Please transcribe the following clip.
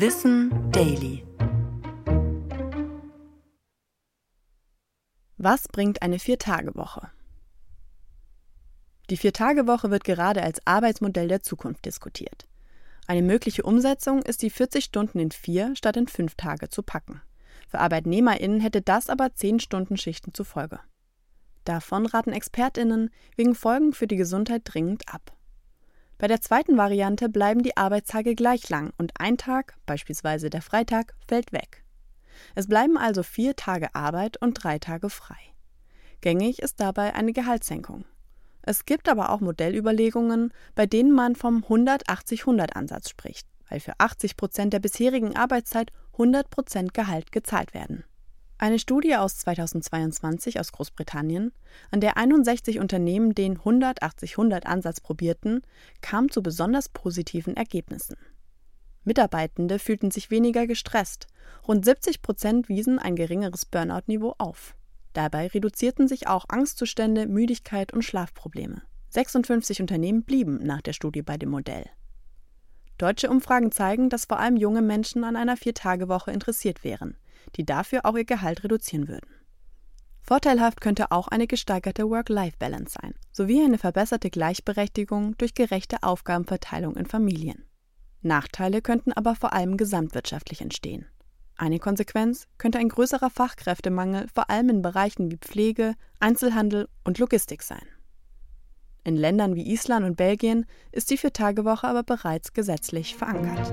Wissen Daily. Was bringt eine Viertagewoche? Die Viertagewoche wird gerade als Arbeitsmodell der Zukunft diskutiert. Eine mögliche Umsetzung ist die 40 Stunden in vier statt in fünf Tage zu packen. Für ArbeitnehmerInnen hätte das aber 10 Stunden Schichten zur Folge. Davon raten ExpertInnen wegen Folgen für die Gesundheit dringend ab. Bei der zweiten Variante bleiben die Arbeitstage gleich lang und ein Tag, beispielsweise der Freitag, fällt weg. Es bleiben also vier Tage Arbeit und drei Tage frei. Gängig ist dabei eine Gehaltssenkung. Es gibt aber auch Modellüberlegungen, bei denen man vom 180-100-Ansatz spricht, weil für 80 Prozent der bisherigen Arbeitszeit 100 Prozent Gehalt gezahlt werden. Eine Studie aus 2022 aus Großbritannien, an der 61 Unternehmen den 180-100-Ansatz probierten, kam zu besonders positiven Ergebnissen. Mitarbeitende fühlten sich weniger gestresst, rund 70 Prozent wiesen ein geringeres Burnout-Niveau auf. Dabei reduzierten sich auch Angstzustände, Müdigkeit und Schlafprobleme. 56 Unternehmen blieben nach der Studie bei dem Modell. Deutsche Umfragen zeigen, dass vor allem junge Menschen an einer Viertagewoche interessiert wären – die dafür auch ihr Gehalt reduzieren würden. Vorteilhaft könnte auch eine gesteigerte Work-Life-Balance sein, sowie eine verbesserte Gleichberechtigung durch gerechte Aufgabenverteilung in Familien. Nachteile könnten aber vor allem gesamtwirtschaftlich entstehen. Eine Konsequenz könnte ein größerer Fachkräftemangel vor allem in Bereichen wie Pflege, Einzelhandel und Logistik sein. In Ländern wie Island und Belgien ist die Viertagewoche aber bereits gesetzlich verankert.